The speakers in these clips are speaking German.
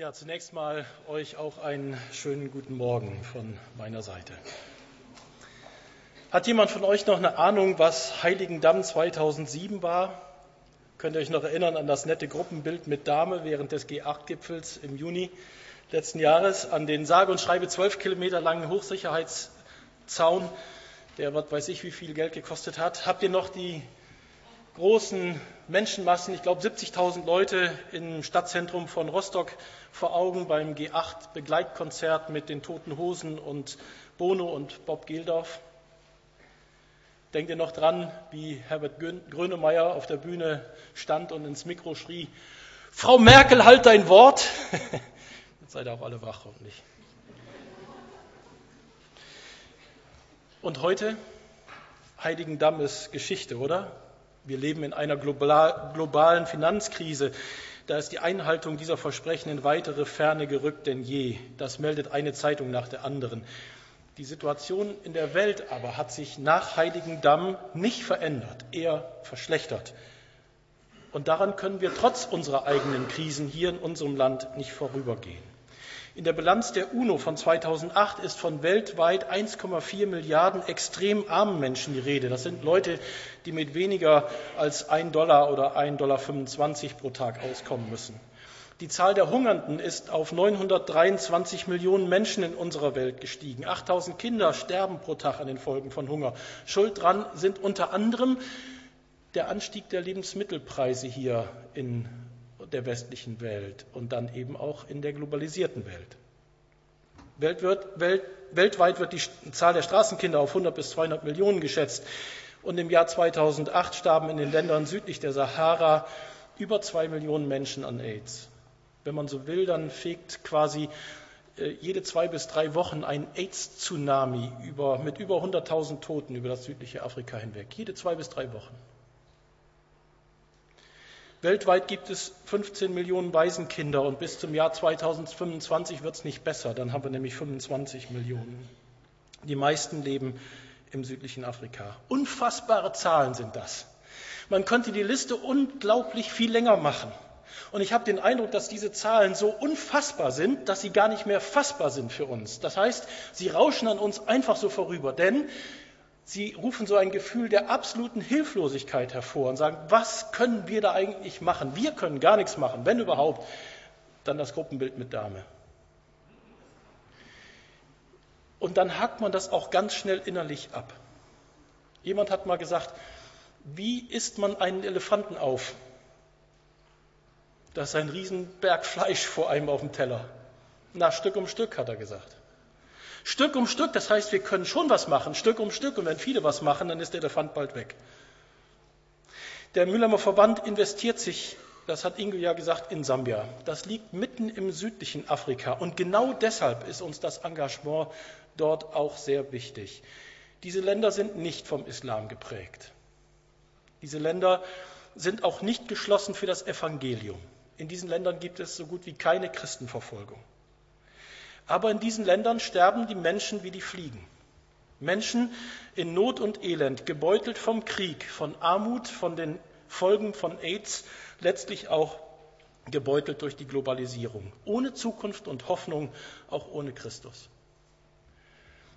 Ja, zunächst mal euch auch einen schönen guten Morgen von meiner Seite. Hat jemand von euch noch eine Ahnung, was Heiligendamm 2007 war? Könnt ihr euch noch erinnern an das nette Gruppenbild mit Dame während des G8-Gipfels im Juni letzten Jahres, an den sage und schreibe zwölf Kilometer langen Hochsicherheitszaun, der was weiß ich wie viel Geld gekostet hat? Habt ihr noch die großen Menschenmassen, ich glaube 70.000 Leute im Stadtzentrum von Rostock vor Augen beim G8 Begleitkonzert mit den Toten Hosen und Bono und Bob Geldorf? Denkt ihr noch dran, wie Herbert Grönemeyer auf der Bühne stand und ins Mikro schrie, Frau Merkel, halt dein Wort. Jetzt seid ihr auch alle wach, hoffentlich. Und heute, Heiligendamm ist Geschichte, oder? Wir leben in einer globalen Finanzkrise. Da ist die Einhaltung dieser Versprechen in weitere Ferne gerückt denn je. Das meldet eine Zeitung nach der anderen. Die Situation in der Welt aber hat sich nach Heiligendamm nicht verändert, eher verschlechtert. Und daran können wir trotz unserer eigenen Krisen hier in unserem Land nicht vorübergehen. In der Bilanz der UNO von 2008 ist von weltweit 1,4 Milliarden extrem armen Menschen die Rede. Das sind Leute, die mit weniger als 1 Dollar oder 1,25 Dollar pro Tag auskommen müssen. Die Zahl der Hungernden ist auf 923 Millionen Menschen in unserer Welt gestiegen. 8000 Kinder sterben pro Tag an den Folgen von Hunger. Schuld daran sind unter anderem der Anstieg der Lebensmittelpreise hier in der westlichen Welt und dann eben auch in der globalisierten Welt. Welt wird, Welt, weltweit wird die Zahl der Straßenkinder auf 100 bis 200 Millionen geschätzt. Und im Jahr 2008 starben in den Ländern südlich der Sahara über zwei Millionen Menschen an AIDS. Wenn man so will, dann fegt quasi äh, jede zwei bis drei Wochen ein AIDS-Tsunami mit über 100.000 Toten über das südliche Afrika hinweg. Jede zwei bis drei Wochen. Weltweit gibt es 15 Millionen Waisenkinder und bis zum Jahr 2025 wird es nicht besser. Dann haben wir nämlich 25 Millionen. Die meisten leben im südlichen Afrika. Unfassbare Zahlen sind das. Man könnte die Liste unglaublich viel länger machen. Und ich habe den Eindruck, dass diese Zahlen so unfassbar sind, dass sie gar nicht mehr fassbar sind für uns. Das heißt, sie rauschen an uns einfach so vorüber. Denn sie rufen so ein Gefühl der absoluten Hilflosigkeit hervor und sagen, was können wir da eigentlich machen? Wir können gar nichts machen, wenn überhaupt, dann das Gruppenbild mit Dame. Und dann hakt man das auch ganz schnell innerlich ab. Jemand hat mal gesagt, wie isst man einen Elefanten auf? Das ist ein Riesenberg Fleisch vor einem auf dem Teller. Na, Stück um Stück, hat er gesagt. Stück um Stück, das heißt, wir können schon was machen, Stück um Stück. Und wenn viele was machen, dann ist der Elefant bald weg. Der Mülheimer Verband investiert sich, das hat Ingo ja gesagt, in Sambia. Das liegt mitten im südlichen Afrika. Und genau deshalb ist uns das Engagement dort auch sehr wichtig. Diese Länder sind nicht vom Islam geprägt. Diese Länder sind auch nicht geschlossen für das Evangelium. In diesen Ländern gibt es so gut wie keine Christenverfolgung. Aber in diesen Ländern sterben die Menschen wie die Fliegen. Menschen in Not und Elend, gebeutelt vom Krieg, von Armut, von den Folgen von AIDS, letztlich auch gebeutelt durch die Globalisierung. Ohne Zukunft und Hoffnung, auch ohne Christus.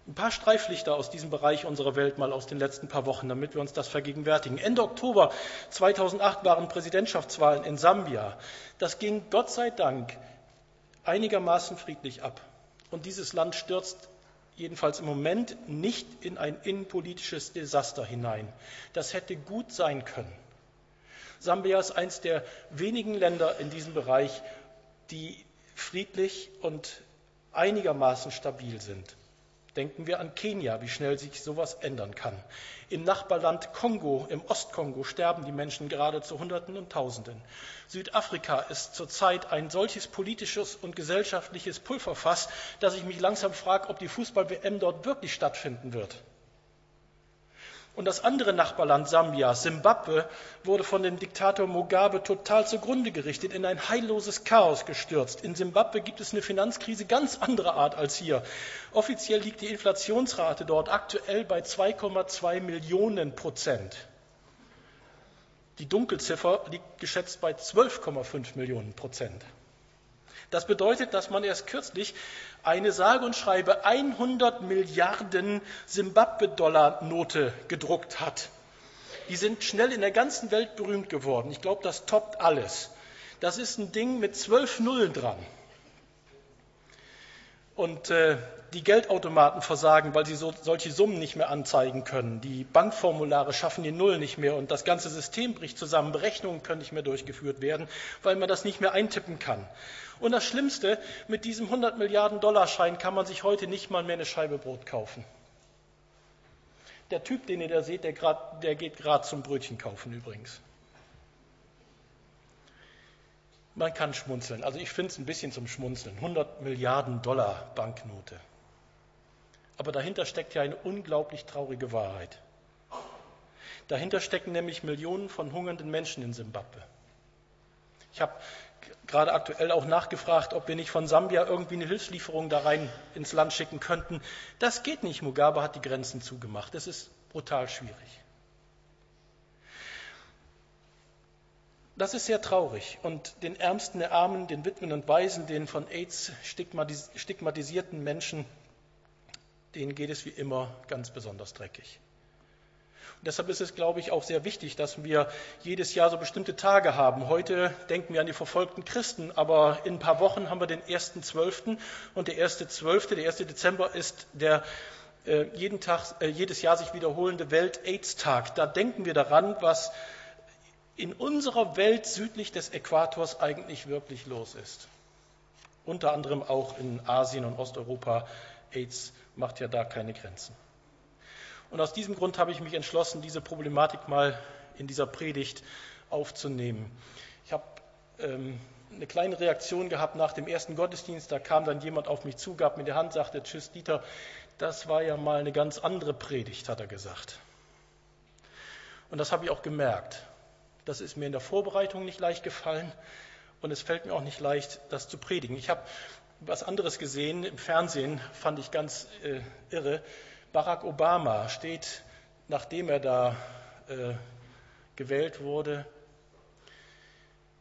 Ein paar Streiflichter aus diesem Bereich unserer Welt mal aus den letzten paar Wochen, damit wir uns das vergegenwärtigen. Ende Oktober 2008 waren Präsidentschaftswahlen in Sambia. Das ging Gott sei Dank einigermaßen friedlich ab. Und dieses Land stürzt jedenfalls im Moment nicht in ein innenpolitisches Desaster hinein. Das hätte gut sein können. Sambia ist eines der wenigen Länder in diesem Bereich, die friedlich und einigermaßen stabil sind. Denken wir an Kenia, wie schnell sich sowas ändern kann. Im Nachbarland Kongo, im Ostkongo, sterben die Menschen gerade zu Hunderten und Tausenden. Südafrika ist zurzeit ein solches politisches und gesellschaftliches Pulverfass, dass ich mich langsam frage, ob die Fußball-WM dort wirklich stattfinden wird. Und das andere Nachbarland Sambia, Simbabwe, wurde von dem Diktator Mugabe total zugrunde gerichtet, in ein heilloses Chaos gestürzt. In Simbabwe gibt es eine Finanzkrise ganz anderer Art als hier. Offiziell liegt die Inflationsrate dort aktuell bei 2,2 Millionen Prozent. Die Dunkelziffer liegt geschätzt bei 12,5 Millionen Prozent. Das bedeutet, dass man erst kürzlich eine sage und schreibe 100 Milliarden Simbabwe-Dollar-Note gedruckt hat. Die sind schnell in der ganzen Welt berühmt geworden. Ich glaube, das toppt alles. Das ist ein Ding mit zwölf Nullen dran. Und äh, die Geldautomaten versagen, weil sie so, solche Summen nicht mehr anzeigen können. Die Bankformulare schaffen die Null nicht mehr und das ganze System bricht zusammen. Berechnungen können nicht mehr durchgeführt werden, weil man das nicht mehr eintippen kann. Und das Schlimmste, mit diesem 100 Milliarden Dollar Schein kann man sich heute nicht mal mehr eine Scheibe Brot kaufen. Der Typ, den ihr da seht, der, grad, der geht gerade zum Brötchen kaufen übrigens. Man kann schmunzeln. Also ich finde es ein bisschen zum Schmunzeln. 100 Milliarden Dollar Banknote. Aber dahinter steckt ja eine unglaublich traurige Wahrheit. Dahinter stecken nämlich Millionen von hungernden Menschen in Simbabwe. Ich habe gerade aktuell auch nachgefragt, ob wir nicht von Sambia irgendwie eine Hilfslieferung da rein ins Land schicken könnten. Das geht nicht. Mugabe hat die Grenzen zugemacht. Das ist brutal schwierig. Das ist sehr traurig. Und den Ärmsten der Armen, den Witwen und Waisen, den von AIDS stigmatisierten Menschen, denen geht es wie immer ganz besonders dreckig. Und deshalb ist es, glaube ich, auch sehr wichtig, dass wir jedes Jahr so bestimmte Tage haben. Heute denken wir an die verfolgten Christen, aber in ein paar Wochen haben wir den 1.12. und der 1.12., der 1. Dezember ist der äh, jeden Tag, äh, jedes Jahr sich wiederholende Welt-AIDS-Tag. Da denken wir daran, was in unserer Welt südlich des Äquators eigentlich wirklich los ist. Unter anderem auch in Asien und Osteuropa. AIDS macht ja da keine Grenzen. Und aus diesem Grund habe ich mich entschlossen, diese Problematik mal in dieser Predigt aufzunehmen. Ich habe ähm, eine kleine Reaktion gehabt nach dem ersten Gottesdienst. Da kam dann jemand auf mich zu, gab mir die Hand, sagte, Tschüss Dieter, das war ja mal eine ganz andere Predigt, hat er gesagt. Und das habe ich auch gemerkt. Das ist mir in der Vorbereitung nicht leicht gefallen und es fällt mir auch nicht leicht, das zu predigen. Ich habe was anderes gesehen im Fernsehen, fand ich ganz äh, irre. Barack Obama steht, nachdem er da äh, gewählt wurde,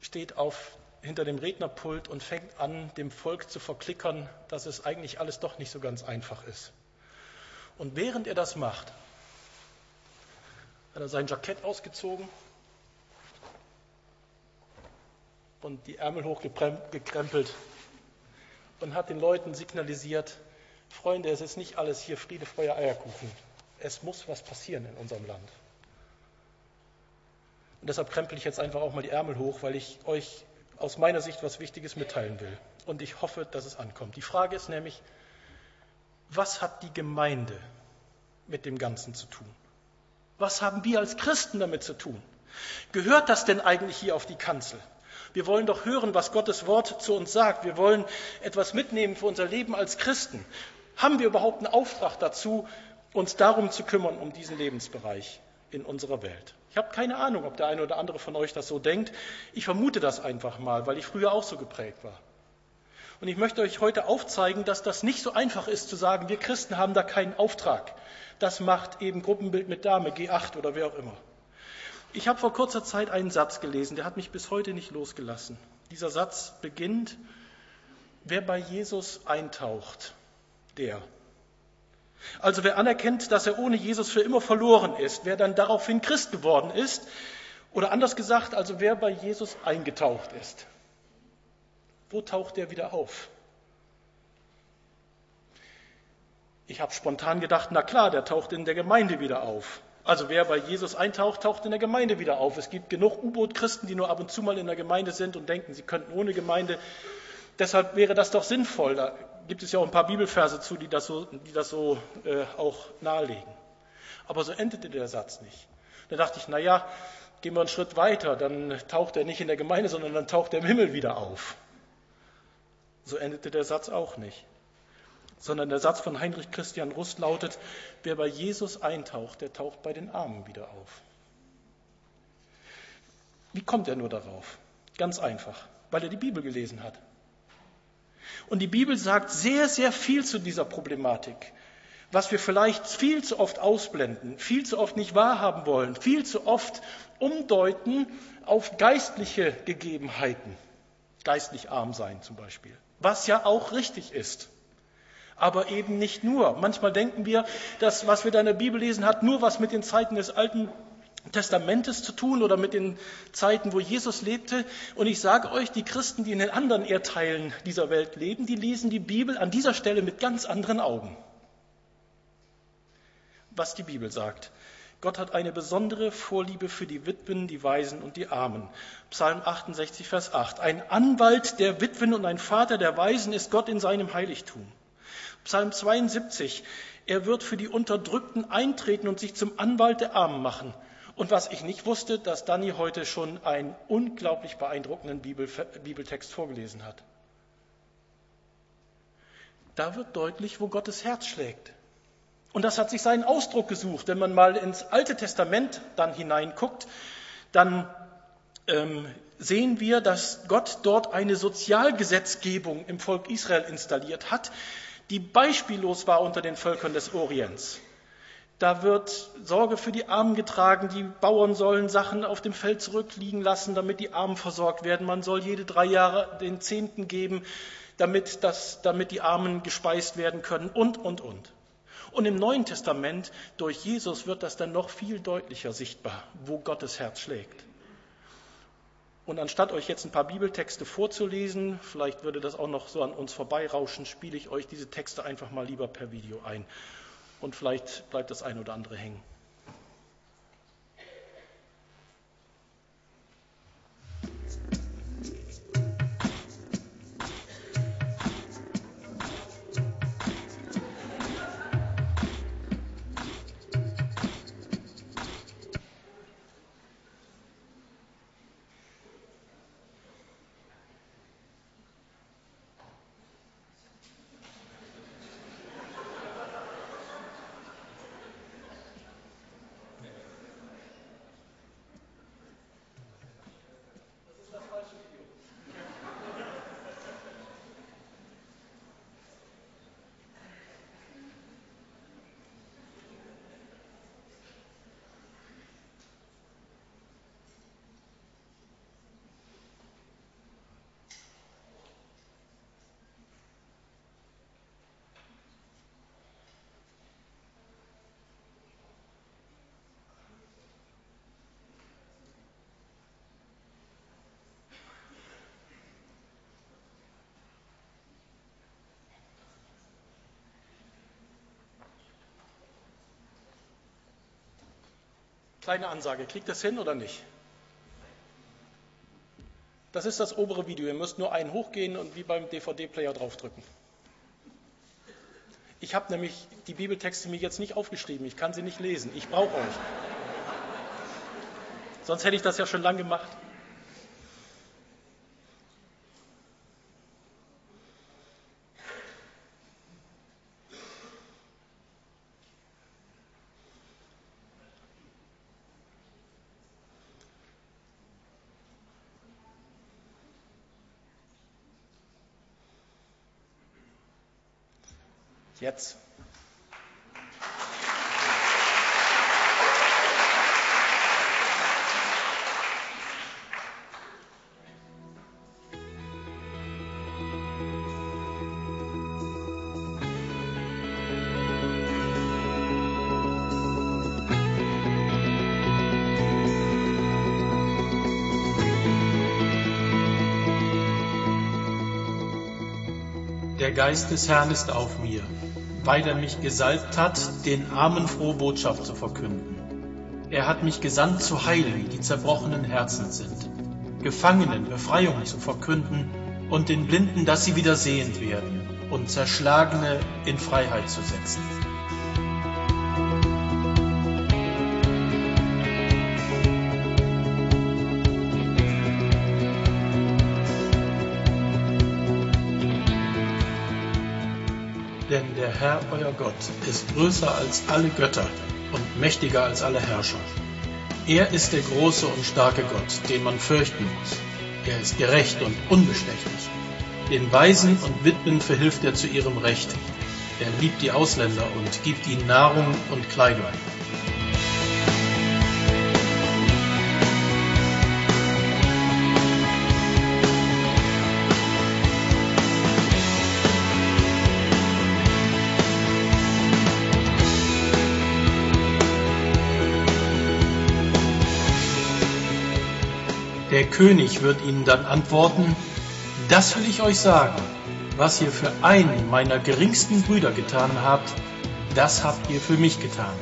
steht auf, hinter dem Rednerpult und fängt an, dem Volk zu verklickern, dass es eigentlich alles doch nicht so ganz einfach ist. Und während er das macht, hat er sein Jackett ausgezogen und die Ärmel hochgekrempelt und hat den Leuten signalisiert, Freunde, es ist nicht alles hier Friede, Feuer, Eierkuchen. Es muss was passieren in unserem Land. Und deshalb krempel ich jetzt einfach auch mal die Ärmel hoch, weil ich euch aus meiner Sicht was Wichtiges mitteilen will. Und ich hoffe, dass es ankommt. Die Frage ist nämlich, was hat die Gemeinde mit dem Ganzen zu tun? Was haben wir als Christen damit zu tun? Gehört das denn eigentlich hier auf die Kanzel? Wir wollen doch hören, was Gottes Wort zu uns sagt. Wir wollen etwas mitnehmen für unser Leben als Christen. Haben wir überhaupt einen Auftrag dazu, uns darum zu kümmern, um diesen Lebensbereich in unserer Welt? Ich habe keine Ahnung, ob der eine oder andere von euch das so denkt. Ich vermute das einfach mal, weil ich früher auch so geprägt war. Und ich möchte euch heute aufzeigen, dass das nicht so einfach ist zu sagen, wir Christen haben da keinen Auftrag. Das macht eben Gruppenbild mit Dame, G8 oder wer auch immer. Ich habe vor kurzer Zeit einen Satz gelesen, der hat mich bis heute nicht losgelassen. Dieser Satz beginnt, wer bei Jesus eintaucht, der. Also wer anerkennt, dass er ohne Jesus für immer verloren ist, wer dann daraufhin Christ geworden ist, oder anders gesagt, also wer bei Jesus eingetaucht ist. Wo taucht er wieder auf? Ich habe spontan gedacht, na klar, der taucht in der Gemeinde wieder auf. Also wer bei Jesus eintaucht, taucht in der Gemeinde wieder auf. Es gibt genug U-Boot-Christen, die nur ab und zu mal in der Gemeinde sind und denken, sie könnten ohne Gemeinde. Deshalb wäre das doch sinnvoll. Da gibt es ja auch ein paar Bibelverse zu, die das so, die das so äh, auch nahelegen. Aber so endete der Satz nicht. Da dachte ich, na ja, gehen wir einen Schritt weiter, dann taucht er nicht in der Gemeinde, sondern dann taucht er im Himmel wieder auf. So endete der Satz auch nicht sondern der Satz von Heinrich Christian Rust lautet, wer bei Jesus eintaucht, der taucht bei den Armen wieder auf. Wie kommt er nur darauf? Ganz einfach, weil er die Bibel gelesen hat. Und die Bibel sagt sehr, sehr viel zu dieser Problematik, was wir vielleicht viel zu oft ausblenden, viel zu oft nicht wahrhaben wollen, viel zu oft umdeuten auf geistliche Gegebenheiten. geistlich arm sein zum Beispiel. Was ja auch richtig ist. Aber eben nicht nur. Manchmal denken wir, dass was wir da in der Bibel lesen, hat nur was mit den Zeiten des Alten Testamentes zu tun oder mit den Zeiten, wo Jesus lebte. Und ich sage euch, die Christen, die in den anderen Erdteilen dieser Welt leben, die lesen die Bibel an dieser Stelle mit ganz anderen Augen. Was die Bibel sagt. Gott hat eine besondere Vorliebe für die Witwen, die Waisen und die Armen. Psalm 68, Vers 8. Ein Anwalt der Witwen und ein Vater der Waisen ist Gott in seinem Heiligtum. Psalm 72. Er wird für die Unterdrückten eintreten und sich zum Anwalt der Armen machen. Und was ich nicht wusste, dass Danny heute schon einen unglaublich beeindruckenden Bibeltext vorgelesen hat. Da wird deutlich, wo Gottes Herz schlägt. Und das hat sich seinen Ausdruck gesucht. Wenn man mal ins Alte Testament dann hineinguckt, dann ähm, sehen wir, dass Gott dort eine Sozialgesetzgebung im Volk Israel installiert hat, die beispiellos war unter den Völkern des Orients. Da wird Sorge für die Armen getragen. Die Bauern sollen Sachen auf dem Feld zurückliegen lassen, damit die Armen versorgt werden. Man soll jede drei Jahre den Zehnten geben, damit, das, damit die Armen gespeist werden können und, und, und. Und im Neuen Testament durch Jesus wird das dann noch viel deutlicher sichtbar, wo Gottes Herz schlägt. Und anstatt euch jetzt ein paar Bibeltexte vorzulesen, vielleicht würde das auch noch so an uns vorbeirauschen, spiele ich euch diese Texte einfach mal lieber per Video ein. Und vielleicht bleibt das eine oder andere hängen. Kleine Ansage, kriegt das hin oder nicht? Das ist das obere Video. Ihr müsst nur einen hochgehen und wie beim DVD-Player draufdrücken. Ich habe nämlich die Bibeltexte mir jetzt nicht aufgeschrieben. Ich kann sie nicht lesen. Ich brauche euch. Sonst hätte ich das ja schon lange gemacht. Jetzt. Der Geist des Herrn ist auf mir weil er mich gesalbt hat, den Armen frohe Botschaft zu verkünden. Er hat mich gesandt zu heilen, die zerbrochenen Herzen sind, Gefangenen Befreiung zu verkünden und den Blinden, dass sie wieder sehend werden und Zerschlagene in Freiheit zu setzen Herr, euer Gott, ist größer als alle Götter und mächtiger als alle Herrscher. Er ist der große und starke Gott, den man fürchten muss. Er ist gerecht und unbestechlich. Den Weisen und Witwen verhilft er zu ihrem Recht. Er liebt die Ausländer und gibt ihnen Nahrung und Kleidung. König wird ihnen dann antworten, das will ich euch sagen, was ihr für einen meiner geringsten Brüder getan habt, das habt ihr für mich getan.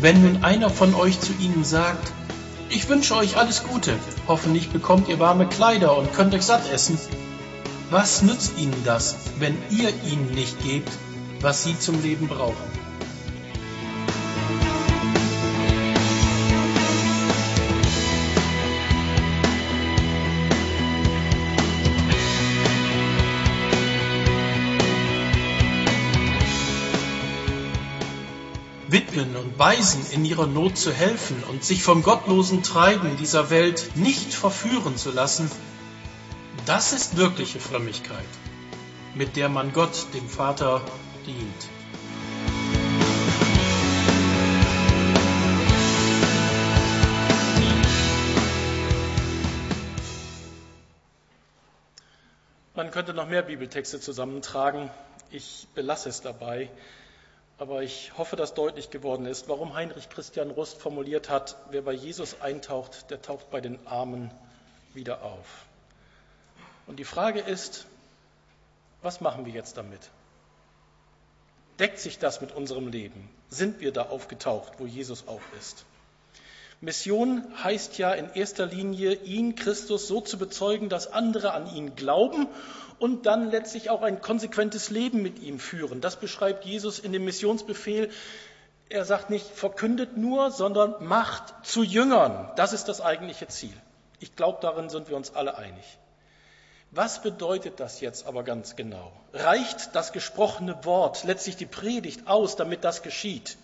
Wenn nun einer von euch zu ihnen sagt, ich wünsche euch alles Gute, hoffentlich bekommt ihr warme Kleider und könnt euch satt essen, was nützt ihnen das, wenn ihr ihnen nicht gebt, was sie zum Leben brauchen? Waisen in ihrer Not zu helfen und sich vom gottlosen Treiben dieser Welt nicht verführen zu lassen, das ist wirkliche Frömmigkeit, mit der man Gott, dem Vater, dient. Man könnte noch mehr Bibeltexte zusammentragen. Ich belasse es dabei. Aber ich hoffe, dass deutlich geworden ist, warum Heinrich Christian Rust formuliert hat, wer bei Jesus eintaucht, der taucht bei den Armen wieder auf. Und die Frage ist, was machen wir jetzt damit? Deckt sich das mit unserem Leben? Sind wir da aufgetaucht, wo Jesus auch ist? Mission heißt ja in erster Linie, ihn, Christus, so zu bezeugen, dass andere an ihn glauben und dann letztlich auch ein konsequentes Leben mit ihm führen. Das beschreibt Jesus in dem Missionsbefehl. Er sagt nicht, verkündet nur, sondern macht zu Jüngern. Das ist das eigentliche Ziel. Ich glaube, darin sind wir uns alle einig. Was bedeutet das jetzt aber ganz genau? Reicht das gesprochene Wort, letztlich die Predigt aus, damit das geschieht?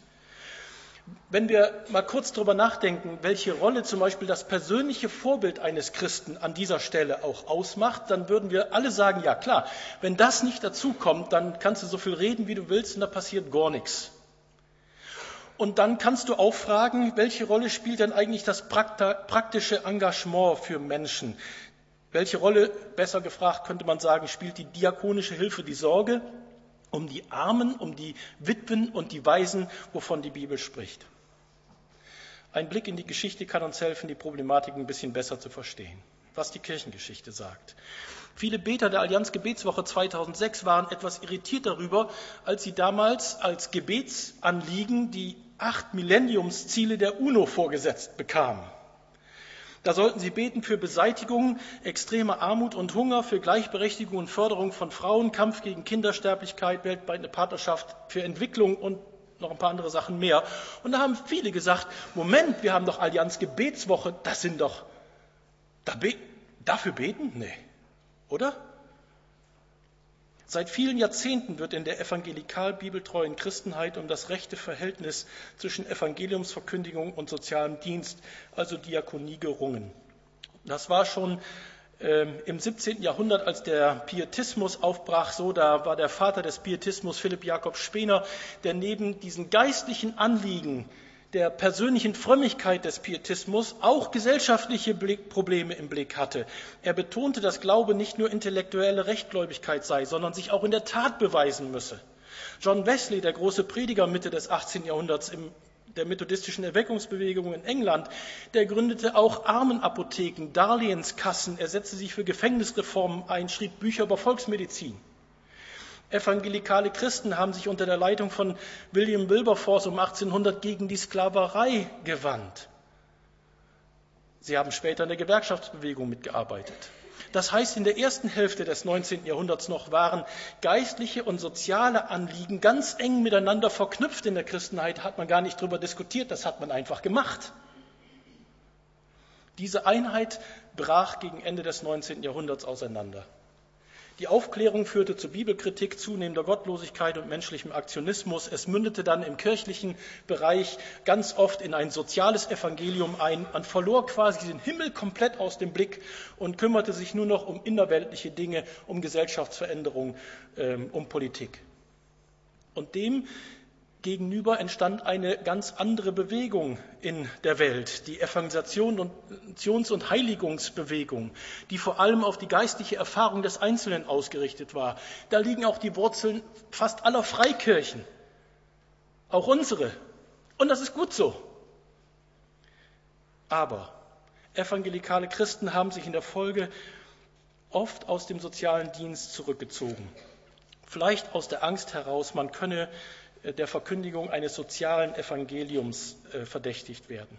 Wenn wir mal kurz darüber nachdenken, welche Rolle zum Beispiel das persönliche Vorbild eines Christen an dieser Stelle auch ausmacht, dann würden wir alle sagen, ja klar, wenn das nicht dazu kommt, dann kannst du so viel reden, wie du willst, und da passiert gar nichts. Und dann kannst du auch fragen, welche Rolle spielt denn eigentlich das praktische Engagement für Menschen? Welche Rolle, besser gefragt könnte man sagen, spielt die diakonische Hilfe, die Sorge? Um die Armen, um die Witwen und die Waisen, wovon die Bibel spricht. Ein Blick in die Geschichte kann uns helfen, die Problematik ein bisschen besser zu verstehen, was die Kirchengeschichte sagt. Viele Beter der Allianz Gebetswoche 2006 waren etwas irritiert darüber, als sie damals als Gebetsanliegen die acht Millenniumsziele der UNO vorgesetzt bekamen. Da sollten sie beten für Beseitigung extremer Armut und Hunger, für Gleichberechtigung und Förderung von Frauen, Kampf gegen Kindersterblichkeit, weltweite Partnerschaft für Entwicklung und noch ein paar andere Sachen mehr. Und da haben viele gesagt, Moment, wir haben doch Allianz Gebetswoche, das sind doch, da be dafür beten? Nee, oder? Seit vielen Jahrzehnten wird in der evangelikal-bibeltreuen Christenheit um das rechte Verhältnis zwischen Evangeliumsverkündigung und sozialem Dienst, also Diakonie, gerungen. Das war schon äh, im 17. Jahrhundert, als der Pietismus aufbrach, so, da war der Vater des Pietismus, Philipp Jakob Spener, der neben diesen geistlichen Anliegen der persönlichen Frömmigkeit des Pietismus auch gesellschaftliche Probleme im Blick hatte. Er betonte, dass Glaube nicht nur intellektuelle Rechtgläubigkeit sei, sondern sich auch in der Tat beweisen müsse. John Wesley, der große Prediger Mitte des 18. Jahrhunderts im der methodistischen Erweckungsbewegung in England, der gründete auch Armenapotheken, Darlehenskassen, er setzte sich für Gefängnisreformen ein, schrieb Bücher über Volksmedizin. Evangelikale Christen haben sich unter der Leitung von William Wilberforce um 1800 gegen die Sklaverei gewandt. Sie haben später in der Gewerkschaftsbewegung mitgearbeitet. Das heißt, in der ersten Hälfte des 19. Jahrhunderts noch waren geistliche und soziale Anliegen ganz eng miteinander verknüpft in der Christenheit, hat man gar nicht darüber diskutiert, das hat man einfach gemacht. Diese Einheit brach gegen Ende des 19. Jahrhunderts auseinander. Die Aufklärung führte zu Bibelkritik, zunehmender Gottlosigkeit und menschlichem Aktionismus. Es mündete dann im kirchlichen Bereich ganz oft in ein soziales Evangelium ein. Man verlor quasi den Himmel komplett aus dem Blick und kümmerte sich nur noch um innerweltliche Dinge, um Gesellschaftsveränderung, ähm, um Politik. Und dem gegenüber entstand eine ganz andere Bewegung in der Welt, die Evangelisations- und Heiligungsbewegung, die vor allem auf die geistliche Erfahrung des Einzelnen ausgerichtet war. Da liegen auch die Wurzeln fast aller Freikirchen, auch unsere. Und das ist gut so. Aber evangelikale Christen haben sich in der Folge oft aus dem sozialen Dienst zurückgezogen. Vielleicht aus der Angst heraus, man könne der Verkündigung eines sozialen Evangeliums äh, verdächtigt werden.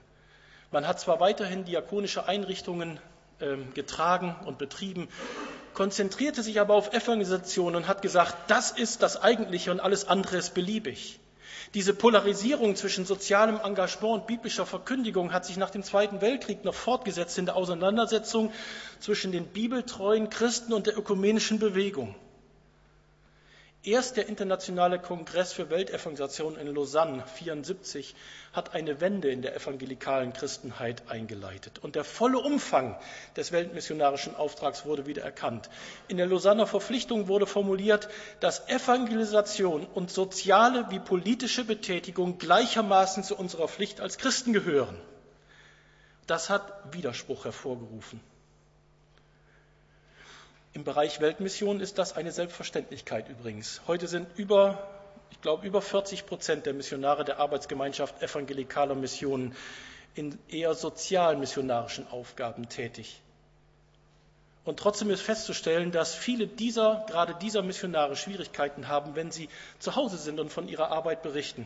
Man hat zwar weiterhin diakonische Einrichtungen ähm, getragen und betrieben, konzentrierte sich aber auf Evangelisation und hat gesagt, das ist das Eigentliche und alles andere ist beliebig. Diese Polarisierung zwischen sozialem Engagement und biblischer Verkündigung hat sich nach dem Zweiten Weltkrieg noch fortgesetzt in der Auseinandersetzung zwischen den bibeltreuen Christen und der ökumenischen Bewegung. Erst der Internationale Kongress für Weltevangelisation in Lausanne 74 hat eine Wende in der evangelikalen Christenheit eingeleitet. Und der volle Umfang des weltmissionarischen Auftrags wurde wieder erkannt. In der Lausanner Verpflichtung wurde formuliert, dass Evangelisation und soziale wie politische Betätigung gleichermaßen zu unserer Pflicht als Christen gehören. Das hat Widerspruch hervorgerufen. Im Bereich Weltmission ist das eine Selbstverständlichkeit übrigens. Heute sind über, ich glaube, über 40 Prozent der Missionare der Arbeitsgemeinschaft evangelikaler Missionen in eher sozialmissionarischen Aufgaben tätig. Und trotzdem ist festzustellen, dass viele dieser, gerade dieser Missionare Schwierigkeiten haben, wenn sie zu Hause sind und von ihrer Arbeit berichten.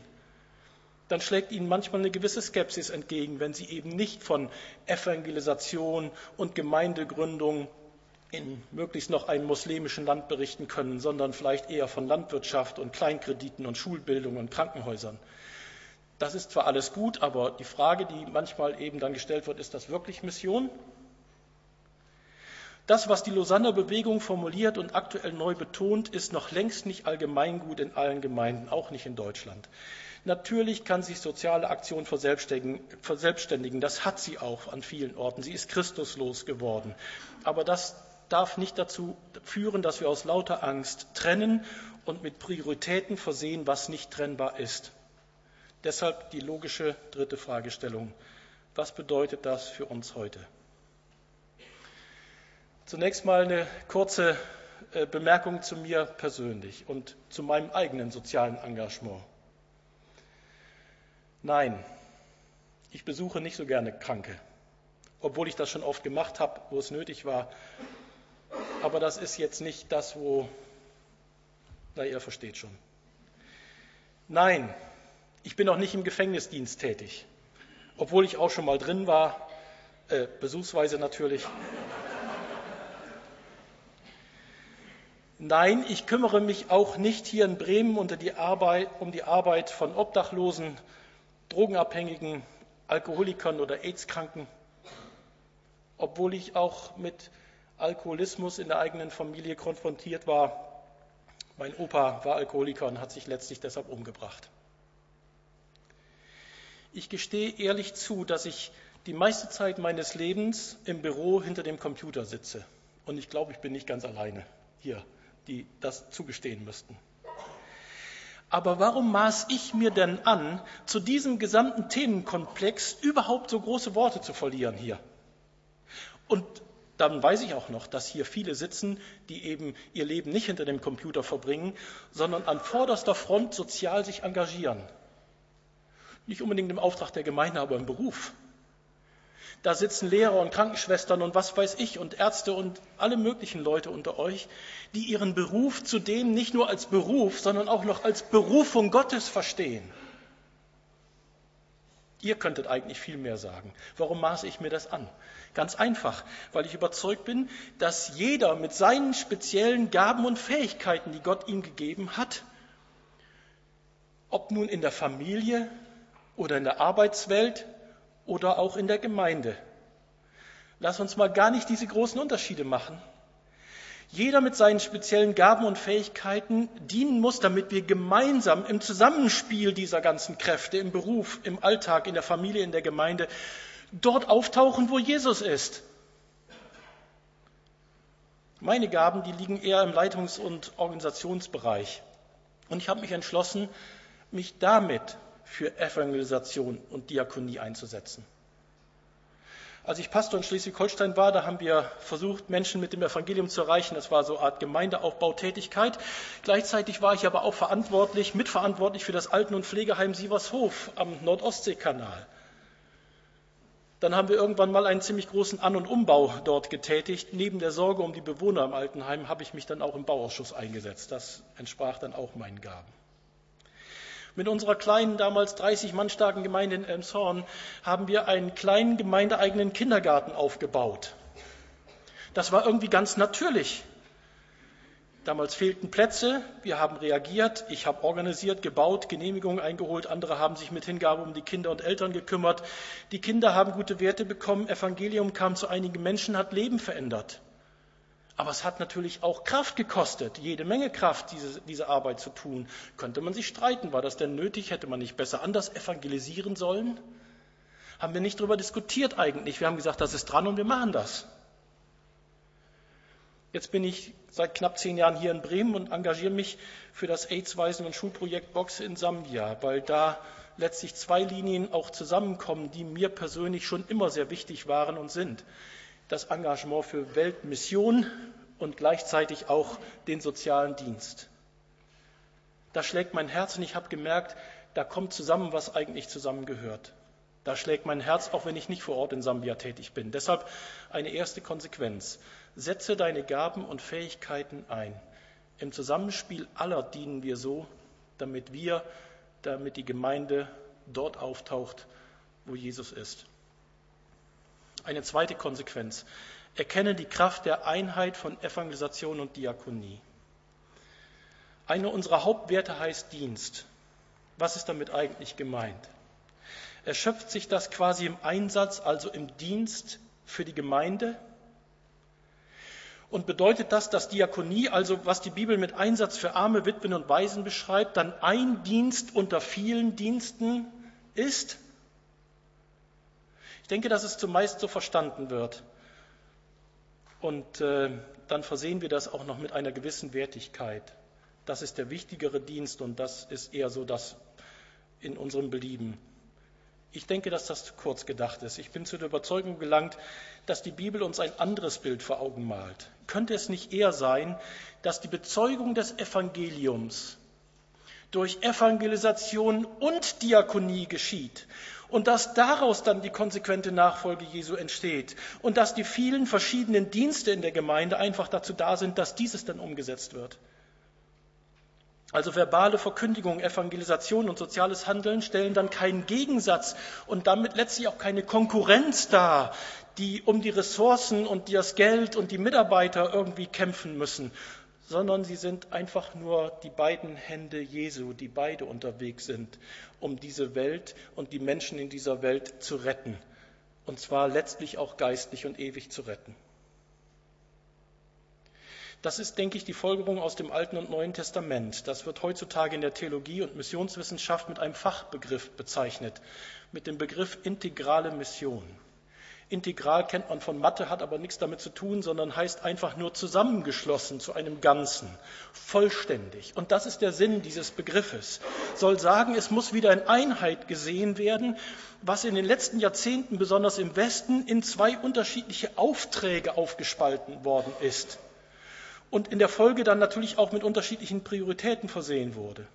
Dann schlägt ihnen manchmal eine gewisse Skepsis entgegen, wenn sie eben nicht von Evangelisation und Gemeindegründung in möglichst noch einem muslimischen Land berichten können, sondern vielleicht eher von Landwirtschaft und Kleinkrediten und Schulbildung und Krankenhäusern. Das ist zwar alles gut, aber die Frage, die manchmal eben dann gestellt wird, ist das wirklich Mission? Das, was die Lausanner Bewegung formuliert und aktuell neu betont, ist noch längst nicht allgemeingut in allen Gemeinden, auch nicht in Deutschland. Natürlich kann sich soziale Aktion verselbstständigen. Das hat sie auch an vielen Orten. Sie ist christuslos geworden. Aber das darf nicht dazu führen, dass wir aus lauter Angst trennen und mit Prioritäten versehen, was nicht trennbar ist. Deshalb die logische dritte Fragestellung. Was bedeutet das für uns heute? Zunächst mal eine kurze äh, Bemerkung zu mir persönlich und zu meinem eigenen sozialen Engagement. Nein, ich besuche nicht so gerne Kranke, obwohl ich das schon oft gemacht habe, wo es nötig war aber das ist jetzt nicht das, wo, na, ihr versteht schon. Nein, ich bin auch nicht im Gefängnisdienst tätig, obwohl ich auch schon mal drin war, äh, besuchsweise natürlich. Nein, ich kümmere mich auch nicht hier in Bremen unter die Arbeit, um die Arbeit von Obdachlosen, Drogenabhängigen, Alkoholikern oder AIDS-Kranken, obwohl ich auch mit Alkoholismus in der eigenen Familie konfrontiert war. Mein Opa war Alkoholiker und hat sich letztlich deshalb umgebracht. Ich gestehe ehrlich zu, dass ich die meiste Zeit meines Lebens im Büro hinter dem Computer sitze. Und ich glaube, ich bin nicht ganz alleine hier, die das zugestehen müssten. Aber warum maß ich mir denn an, zu diesem gesamten Themenkomplex überhaupt so große Worte zu verlieren hier? Und dann weiß ich auch noch, dass hier viele sitzen, die eben ihr Leben nicht hinter dem Computer verbringen, sondern an vorderster Front sozial sich engagieren. Nicht unbedingt im Auftrag der Gemeinde, aber im Beruf. Da sitzen Lehrer und Krankenschwestern und was weiß ich und Ärzte und alle möglichen Leute unter euch, die ihren Beruf zudem nicht nur als Beruf, sondern auch noch als Berufung Gottes verstehen. Ihr könntet eigentlich viel mehr sagen. Warum maße ich mir das an? Ganz einfach, weil ich überzeugt bin, dass jeder mit seinen speziellen Gaben und Fähigkeiten, die Gott ihm gegeben hat, ob nun in der Familie oder in der Arbeitswelt oder auch in der Gemeinde. Lass uns mal gar nicht diese großen Unterschiede machen, jeder mit seinen speziellen Gaben und Fähigkeiten dienen muss, damit wir gemeinsam im Zusammenspiel dieser ganzen Kräfte, im Beruf, im Alltag, in der Familie, in der Gemeinde, dort auftauchen, wo Jesus ist. Meine Gaben, die liegen eher im Leitungs- und Organisationsbereich. Und ich habe mich entschlossen, mich damit für Evangelisation und Diakonie einzusetzen. Als ich Pastor in Schleswig-Holstein war, da haben wir versucht, Menschen mit dem Evangelium zu erreichen. Das war so eine Art Gemeindeaufbautätigkeit. Gleichzeitig war ich aber auch verantwortlich, mitverantwortlich für das Alten- und Pflegeheim Sievershof am Nordostseekanal. Dann haben wir irgendwann mal einen ziemlich großen An- und Umbau dort getätigt. Neben der Sorge um die Bewohner im Altenheim habe ich mich dann auch im Bauausschuss eingesetzt. Das entsprach dann auch meinen Gaben. Mit unserer kleinen, damals 30 Mann starken Gemeinde in Elmshorn haben wir einen kleinen gemeindeeigenen Kindergarten aufgebaut. Das war irgendwie ganz natürlich. Damals fehlten Plätze, wir haben reagiert, ich habe organisiert, gebaut, Genehmigungen eingeholt, andere haben sich mit Hingabe um die Kinder und Eltern gekümmert. Die Kinder haben gute Werte bekommen, Evangelium kam zu einigen Menschen, hat Leben verändert. Aber es hat natürlich auch Kraft gekostet, jede Menge Kraft, diese, diese Arbeit zu tun. Könnte man sich streiten, war das denn nötig? Hätte man nicht besser anders evangelisieren sollen? Haben wir nicht darüber diskutiert eigentlich. Wir haben gesagt, das ist dran und wir machen das. Jetzt bin ich seit knapp zehn Jahren hier in Bremen und engagiere mich für das AIDS-Waisen- und Schulprojekt Box in Sambia, weil da letztlich zwei Linien auch zusammenkommen, die mir persönlich schon immer sehr wichtig waren und sind das Engagement für Weltmission und gleichzeitig auch den sozialen Dienst. Da schlägt mein Herz und ich habe gemerkt, da kommt zusammen, was eigentlich zusammengehört. Da schlägt mein Herz, auch wenn ich nicht vor Ort in Sambia tätig bin. Deshalb eine erste Konsequenz. Setze deine Gaben und Fähigkeiten ein. Im Zusammenspiel aller dienen wir so, damit wir, damit die Gemeinde dort auftaucht, wo Jesus ist. Eine zweite Konsequenz. Erkenne die Kraft der Einheit von Evangelisation und Diakonie. Eine unserer Hauptwerte heißt Dienst. Was ist damit eigentlich gemeint? Erschöpft sich das quasi im Einsatz, also im Dienst für die Gemeinde? Und bedeutet das, dass Diakonie, also was die Bibel mit Einsatz für arme Witwen und Waisen beschreibt, dann ein Dienst unter vielen Diensten ist? Ich denke, dass es zumeist so verstanden wird. Und äh, dann versehen wir das auch noch mit einer gewissen Wertigkeit. Das ist der wichtigere Dienst und das ist eher so das in unserem Belieben. Ich denke, dass das zu kurz gedacht ist. Ich bin zu der Überzeugung gelangt, dass die Bibel uns ein anderes Bild vor Augen malt. Könnte es nicht eher sein, dass die Bezeugung des Evangeliums durch Evangelisation und Diakonie geschieht und dass daraus dann die konsequente Nachfolge Jesu entsteht und dass die vielen verschiedenen Dienste in der Gemeinde einfach dazu da sind, dass dieses dann umgesetzt wird. Also verbale Verkündigung, Evangelisation und soziales Handeln stellen dann keinen Gegensatz und damit letztlich auch keine Konkurrenz dar, die um die Ressourcen und das Geld und die Mitarbeiter irgendwie kämpfen müssen, sondern sie sind einfach nur die beiden Hände Jesu, die beide unterwegs sind, um diese Welt und die Menschen in dieser Welt zu retten. Und zwar letztlich auch geistlich und ewig zu retten. Das ist, denke ich, die Folgerung aus dem Alten und Neuen Testament. Das wird heutzutage in der Theologie und Missionswissenschaft mit einem Fachbegriff bezeichnet, mit dem Begriff integrale Mission. Integral kennt man von Mathe, hat aber nichts damit zu tun, sondern heißt einfach nur zusammengeschlossen zu einem Ganzen, vollständig. Und das ist der Sinn dieses Begriffes. Soll sagen, es muss wieder in Einheit gesehen werden, was in den letzten Jahrzehnten, besonders im Westen, in zwei unterschiedliche Aufträge aufgespalten worden ist. Und in der Folge dann natürlich auch mit unterschiedlichen Prioritäten versehen wurde.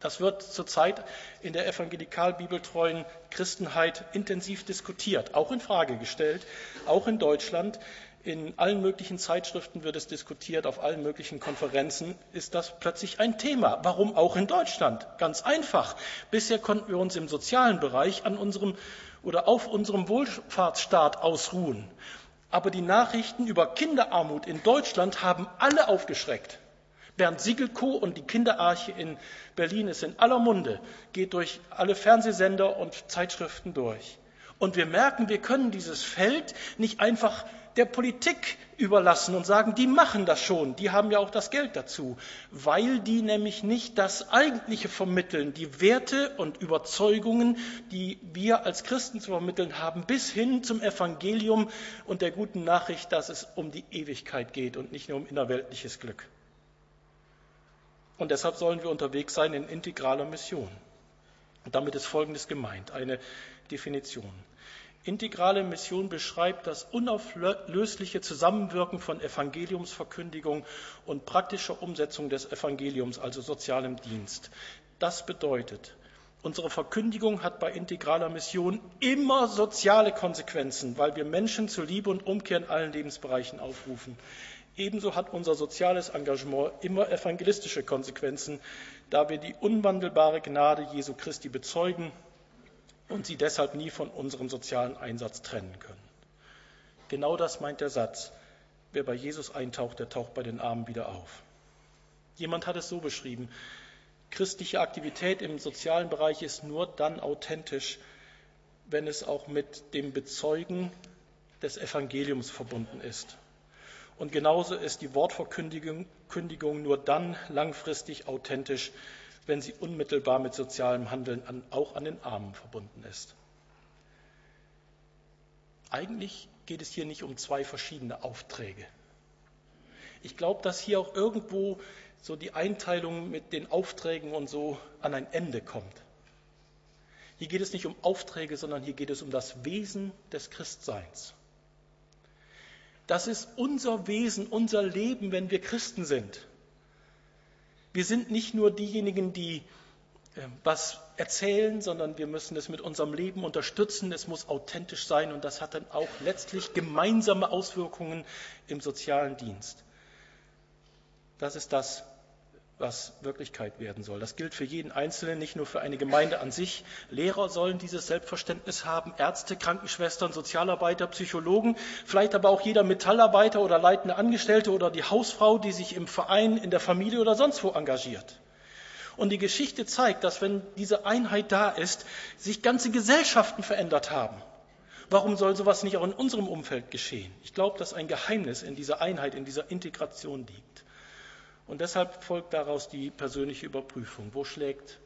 Das wird zurzeit in der evangelikal-bibeltreuen Christenheit intensiv diskutiert, auch in Frage gestellt, auch in Deutschland. In allen möglichen Zeitschriften wird es diskutiert, auf allen möglichen Konferenzen ist das plötzlich ein Thema. Warum auch in Deutschland? Ganz einfach. Bisher konnten wir uns im sozialen Bereich an unserem oder auf unserem Wohlfahrtsstaat ausruhen. Aber die Nachrichten über Kinderarmut in Deutschland haben alle aufgeschreckt. Bernd Siegelko und die Kinderarche in Berlin ist in aller Munde, geht durch alle Fernsehsender und Zeitschriften durch. Und wir merken, wir können dieses Feld nicht einfach der Politik überlassen und sagen, die machen das schon, die haben ja auch das Geld dazu, weil die nämlich nicht das Eigentliche vermitteln, die Werte und Überzeugungen, die wir als Christen zu vermitteln haben, bis hin zum Evangelium und der guten Nachricht, dass es um die Ewigkeit geht und nicht nur um innerweltliches Glück. Und deshalb sollen wir unterwegs sein in integraler Mission. Und damit ist Folgendes gemeint, eine Definition. Integrale Mission beschreibt das unauflösliche Zusammenwirken von Evangeliumsverkündigung und praktischer Umsetzung des Evangeliums, also sozialem Dienst. Das bedeutet, unsere Verkündigung hat bei integraler Mission immer soziale Konsequenzen, weil wir Menschen zur Liebe und Umkehr in allen Lebensbereichen aufrufen. Ebenso hat unser soziales Engagement immer evangelistische Konsequenzen, da wir die unwandelbare Gnade Jesu Christi bezeugen und sie deshalb nie von unserem sozialen Einsatz trennen können. Genau das meint der Satz. Wer bei Jesus eintaucht, der taucht bei den Armen wieder auf. Jemand hat es so beschrieben. Christliche Aktivität im sozialen Bereich ist nur dann authentisch, wenn es auch mit dem Bezeugen des Evangeliums verbunden ist. Und genauso ist die Wortverkündigung nur dann langfristig authentisch, wenn sie unmittelbar mit sozialem Handeln an, auch an den Armen verbunden ist. Eigentlich geht es hier nicht um zwei verschiedene Aufträge. Ich glaube, dass hier auch irgendwo so die Einteilung mit den Aufträgen und so an ein Ende kommt. Hier geht es nicht um Aufträge, sondern hier geht es um das Wesen des Christseins. Das ist unser Wesen, unser Leben, wenn wir Christen sind. Wir sind nicht nur diejenigen, die äh, was erzählen, sondern wir müssen es mit unserem Leben unterstützen. Es muss authentisch sein und das hat dann auch letztlich gemeinsame Auswirkungen im sozialen Dienst. Das ist das, was Wirklichkeit werden soll. Das gilt für jeden Einzelnen, nicht nur für eine Gemeinde an sich. Lehrer sollen dieses Selbstverständnis haben, Ärzte, Krankenschwestern, Sozialarbeiter, Psychologen, vielleicht aber auch jeder Metallarbeiter oder leitende Angestellte oder die Hausfrau, die sich im Verein, in der Familie oder sonst wo engagiert. Und die Geschichte zeigt, dass wenn diese Einheit da ist, sich ganze Gesellschaften verändert haben. Warum soll sowas nicht auch in unserem Umfeld geschehen? Ich glaube, dass ein Geheimnis in dieser Einheit, in dieser Integration liegt. Und deshalb folgt daraus die persönliche Überprüfung. Wo schlägt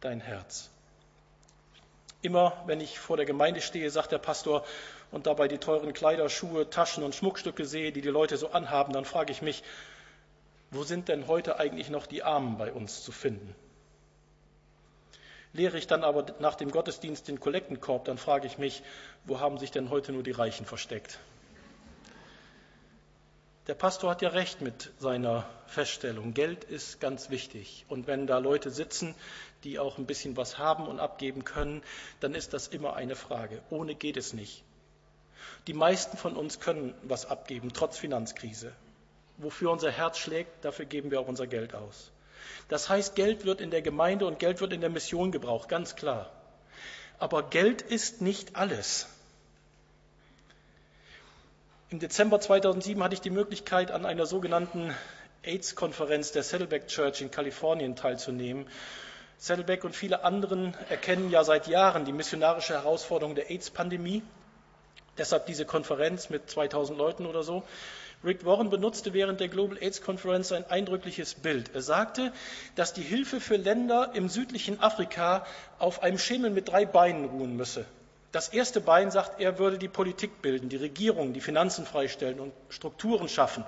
dein Herz? Immer wenn ich vor der Gemeinde stehe, sagt der Pastor, und dabei die teuren Kleider, Schuhe, Taschen und Schmuckstücke sehe, die die Leute so anhaben, dann frage ich mich, wo sind denn heute eigentlich noch die Armen bei uns zu finden? Lehre ich dann aber nach dem Gottesdienst den Kollektenkorb, dann frage ich mich, wo haben sich denn heute nur die Reichen versteckt? Der Pastor hat ja recht mit seiner Feststellung. Geld ist ganz wichtig. Und wenn da Leute sitzen, die auch ein bisschen was haben und abgeben können, dann ist das immer eine Frage. Ohne geht es nicht. Die meisten von uns können was abgeben, trotz Finanzkrise. Wofür unser Herz schlägt, dafür geben wir auch unser Geld aus. Das heißt, Geld wird in der Gemeinde und Geld wird in der Mission gebraucht, ganz klar. Aber Geld ist nicht alles. Im Dezember 2007 hatte ich die Möglichkeit, an einer sogenannten AIDS-Konferenz der Saddleback Church in Kalifornien teilzunehmen. Saddleback und viele anderen erkennen ja seit Jahren die missionarische Herausforderung der AIDS-Pandemie. Deshalb diese Konferenz mit 2000 Leuten oder so. Rick Warren benutzte während der Global AIDS Conference ein eindrückliches Bild. Er sagte, dass die Hilfe für Länder im südlichen Afrika auf einem Schemel mit drei Beinen ruhen müsse. Das erste Bein sagt, er würde die Politik bilden, die Regierung, die Finanzen freistellen und Strukturen schaffen.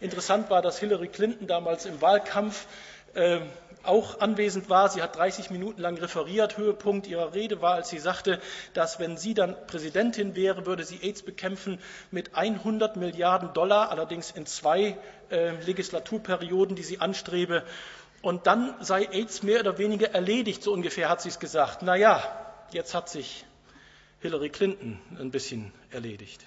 Interessant war, dass Hillary Clinton damals im Wahlkampf äh, auch anwesend war. Sie hat 30 Minuten lang referiert. Höhepunkt ihrer Rede war, als sie sagte, dass wenn sie dann Präsidentin wäre, würde sie AIDS bekämpfen mit 100 Milliarden Dollar, allerdings in zwei äh, Legislaturperioden, die sie anstrebe. Und dann sei AIDS mehr oder weniger erledigt, so ungefähr hat sie es gesagt. Na ja, jetzt hat sich Hillary Clinton ein bisschen erledigt.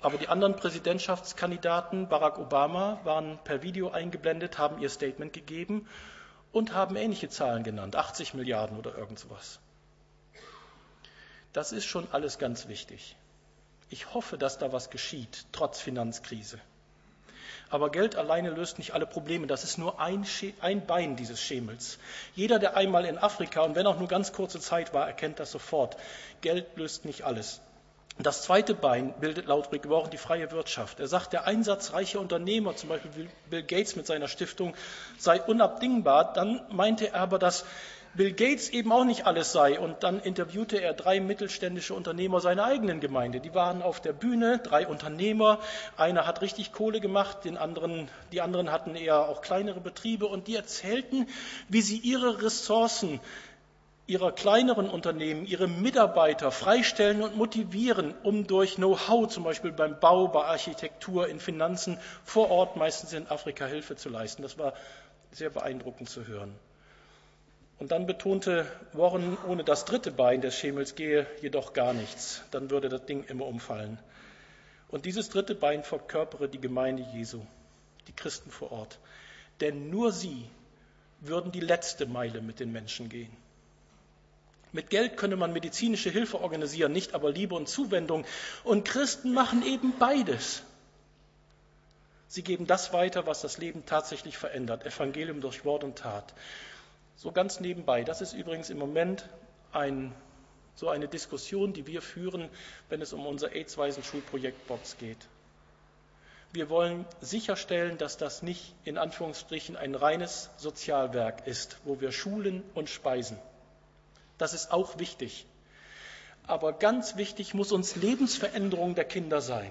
Aber die anderen Präsidentschaftskandidaten, Barack Obama, waren per Video eingeblendet, haben ihr Statement gegeben und haben ähnliche Zahlen genannt, 80 Milliarden oder irgend sowas. Das ist schon alles ganz wichtig. Ich hoffe, dass da was geschieht, trotz Finanzkrise. Aber Geld alleine löst nicht alle Probleme. Das ist nur ein, ein, Bein dieses Schemels. Jeder, der einmal in Afrika und wenn auch nur ganz kurze Zeit war, erkennt das sofort. Geld löst nicht alles. Das zweite Bein bildet laut Rick Warren die freie Wirtschaft. Er sagt, der Einsatz reicher Unternehmer, zum Beispiel Bill Gates mit seiner Stiftung, sei unabdingbar. Dann meinte er aber, dass Bill Gates eben auch nicht alles sei. Und dann interviewte er drei mittelständische Unternehmer seiner eigenen Gemeinde. Die waren auf der Bühne, drei Unternehmer. Einer hat richtig Kohle gemacht, den anderen, die anderen hatten eher auch kleinere Betriebe und die erzählten, wie sie ihre Ressourcen ihrer kleineren Unternehmen ihre Mitarbeiter freistellen und motivieren, um durch Know-how, zum Beispiel beim Bau, bei Architektur, in Finanzen vor Ort, meistens in Afrika, Hilfe zu leisten. Das war sehr beeindruckend zu hören. Und dann betonte Warren, ohne das dritte Bein des Schemels gehe jedoch gar nichts. Dann würde das Ding immer umfallen. Und dieses dritte Bein verkörpere die Gemeinde Jesu, die Christen vor Ort. Denn nur sie würden die letzte Meile mit den Menschen gehen. Mit Geld könne man medizinische Hilfe organisieren, nicht aber Liebe und Zuwendung. Und Christen machen eben beides. Sie geben das weiter, was das Leben tatsächlich verändert. Evangelium durch Wort und Tat. So ganz nebenbei, das ist übrigens im Moment ein, so eine Diskussion, die wir führen, wenn es um unser AIDS-Waisenschulprojekt Box geht. Wir wollen sicherstellen, dass das nicht in Anführungsstrichen ein reines Sozialwerk ist, wo wir schulen und speisen. Das ist auch wichtig. Aber ganz wichtig muss uns Lebensveränderung der Kinder sein.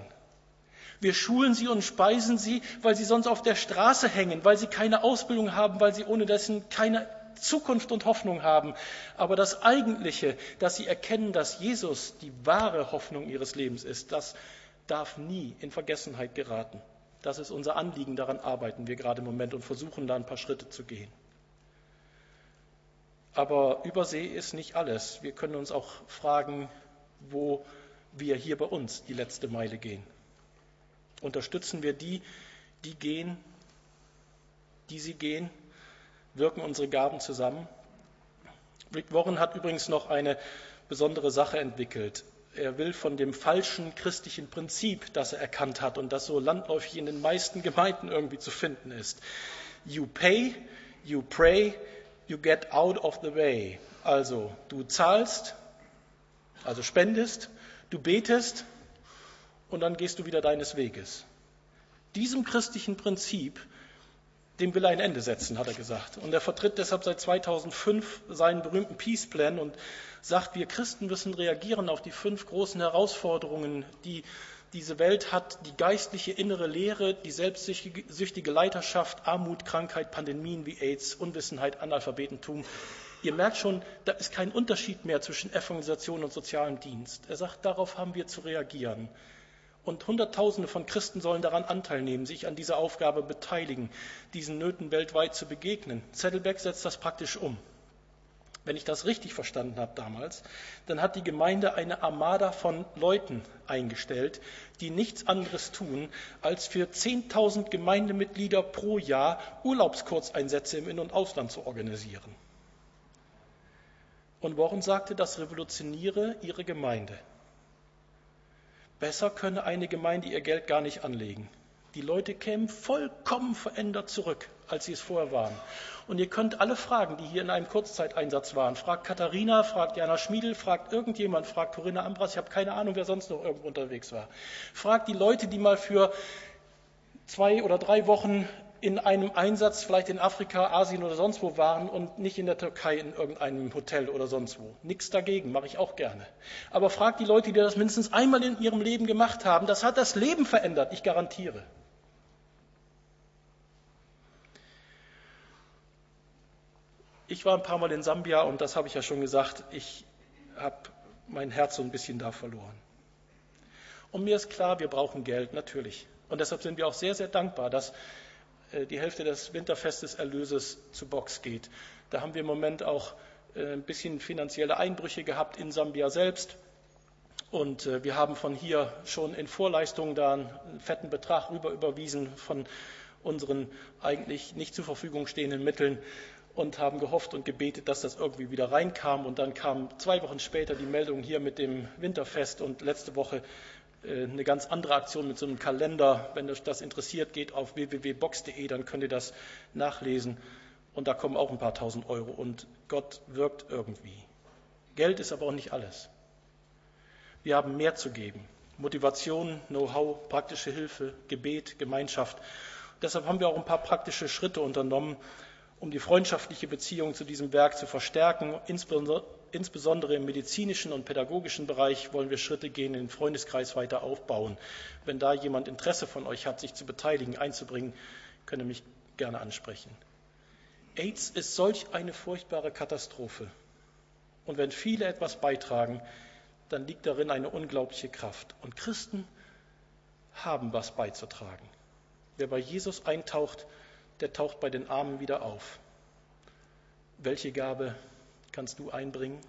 Wir schulen sie und speisen sie, weil sie sonst auf der Straße hängen, weil sie keine Ausbildung haben, weil sie ohne dessen keine Zukunft und Hoffnung haben. Aber das Eigentliche, dass sie erkennen, dass Jesus die wahre Hoffnung ihres Lebens ist, das darf nie in Vergessenheit geraten. Das ist unser Anliegen, daran arbeiten wir gerade im Moment und versuchen da ein paar Schritte zu gehen. Aber Übersee ist nicht alles. Wir können uns auch fragen, wo wir hier bei uns die letzte Meile gehen. Unterstützen wir die, die gehen, die sie gehen? Wirken unsere Gaben zusammen. Rick Warren hat übrigens noch eine besondere Sache entwickelt. Er will von dem falschen christlichen Prinzip, das er erkannt hat und das so landläufig in den meisten Gemeinden irgendwie zu finden ist. You pay, you pray, you get out of the way. Also du zahlst, also spendest, du betest und dann gehst du wieder deines Weges. Diesem christlichen Prinzip dem will er ein Ende setzen, hat er gesagt. Und er vertritt deshalb seit 2005 seinen berühmten Peace Plan und sagt, wir Christen müssen reagieren auf die fünf großen Herausforderungen, die diese Welt hat, die geistliche innere Lehre, die selbstsüchtige Leiterschaft, Armut, Krankheit, Pandemien wie AIDS, Unwissenheit, Analphabetentum. Ihr merkt schon, da ist kein Unterschied mehr zwischen Evangelisation und sozialem Dienst. Er sagt, darauf haben wir zu reagieren. Und Hunderttausende von Christen sollen daran Anteil nehmen, sich an dieser Aufgabe beteiligen, diesen Nöten weltweit zu begegnen. Zettelbeck setzt das praktisch um. Wenn ich das richtig verstanden habe damals, dann hat die Gemeinde eine Armada von Leuten eingestellt, die nichts anderes tun, als für 10.000 Gemeindemitglieder pro Jahr Urlaubskurzeinsätze im In- und Ausland zu organisieren. Und Warren sagte, das revolutioniere ihre Gemeinde. Besser könne eine Gemeinde ihr Geld gar nicht anlegen. Die Leute kämen vollkommen verändert zurück, als sie es vorher waren. Und ihr könnt alle fragen, die hier in einem Kurzzeiteinsatz waren. Fragt Katharina, fragt Jana Schmiedel, fragt irgendjemand, fragt Corinna Ambras. Ich habe keine Ahnung, wer sonst noch irgendwo unterwegs war. Fragt die Leute, die mal für zwei oder drei Wochen in einem Einsatz vielleicht in Afrika, Asien oder sonst wo waren und nicht in der Türkei in irgendeinem Hotel oder sonst wo. Nichts dagegen, mache ich auch gerne. Aber fragt die Leute, die das mindestens einmal in ihrem Leben gemacht haben, das hat das Leben verändert, ich garantiere. Ich war ein paar Mal in Sambia und das habe ich ja schon gesagt, ich habe mein Herz so ein bisschen da verloren. Und mir ist klar, wir brauchen Geld, natürlich. Und deshalb sind wir auch sehr, sehr dankbar, dass die Hälfte des Winterfestes Erlöses zu Box geht. Da haben wir im Moment auch äh, ein bisschen finanzielle Einbrüche gehabt in Sambia selbst. Und äh, wir haben von hier schon in Vorleistungen da einen fetten Betrag rüber überwiesen von unseren eigentlich nicht zur Verfügung stehenden Mitteln und haben gehofft und gebetet, dass das irgendwie wieder reinkam. Und dann kam zwei Wochen später die Meldung hier mit dem Winterfest und letzte Woche äh, eine ganz andere Aktion mit so einem Kalender. Wenn euch das interessiert, geht auf www.box.de, dann könnt ihr das nachlesen. Und da kommen auch ein paar tausend Euro. Und Gott wirkt irgendwie. Geld ist aber auch nicht alles. Wir haben mehr zu geben. Motivation, Know-how, praktische Hilfe, Gebet, Gemeinschaft. Deshalb haben wir auch ein paar praktische Schritte unternommen, um die freundschaftliche Beziehung zu diesem Werk zu verstärken. Insbesondere im medizinischen und pädagogischen Bereich wollen wir Schritte gehen, den Freundeskreis weiter aufbauen. Wenn da jemand Interesse von euch hat, sich zu beteiligen, einzubringen, könnt ihr mich gerne ansprechen. AIDS ist solch eine furchtbare Katastrophe. Und wenn viele etwas beitragen, dann liegt darin eine unglaubliche Kraft. Und Christen haben was beizutragen. Wer bei Jesus eintaucht, der taucht bei den Armen wieder auf. Welche Gabe kannst du einbringen?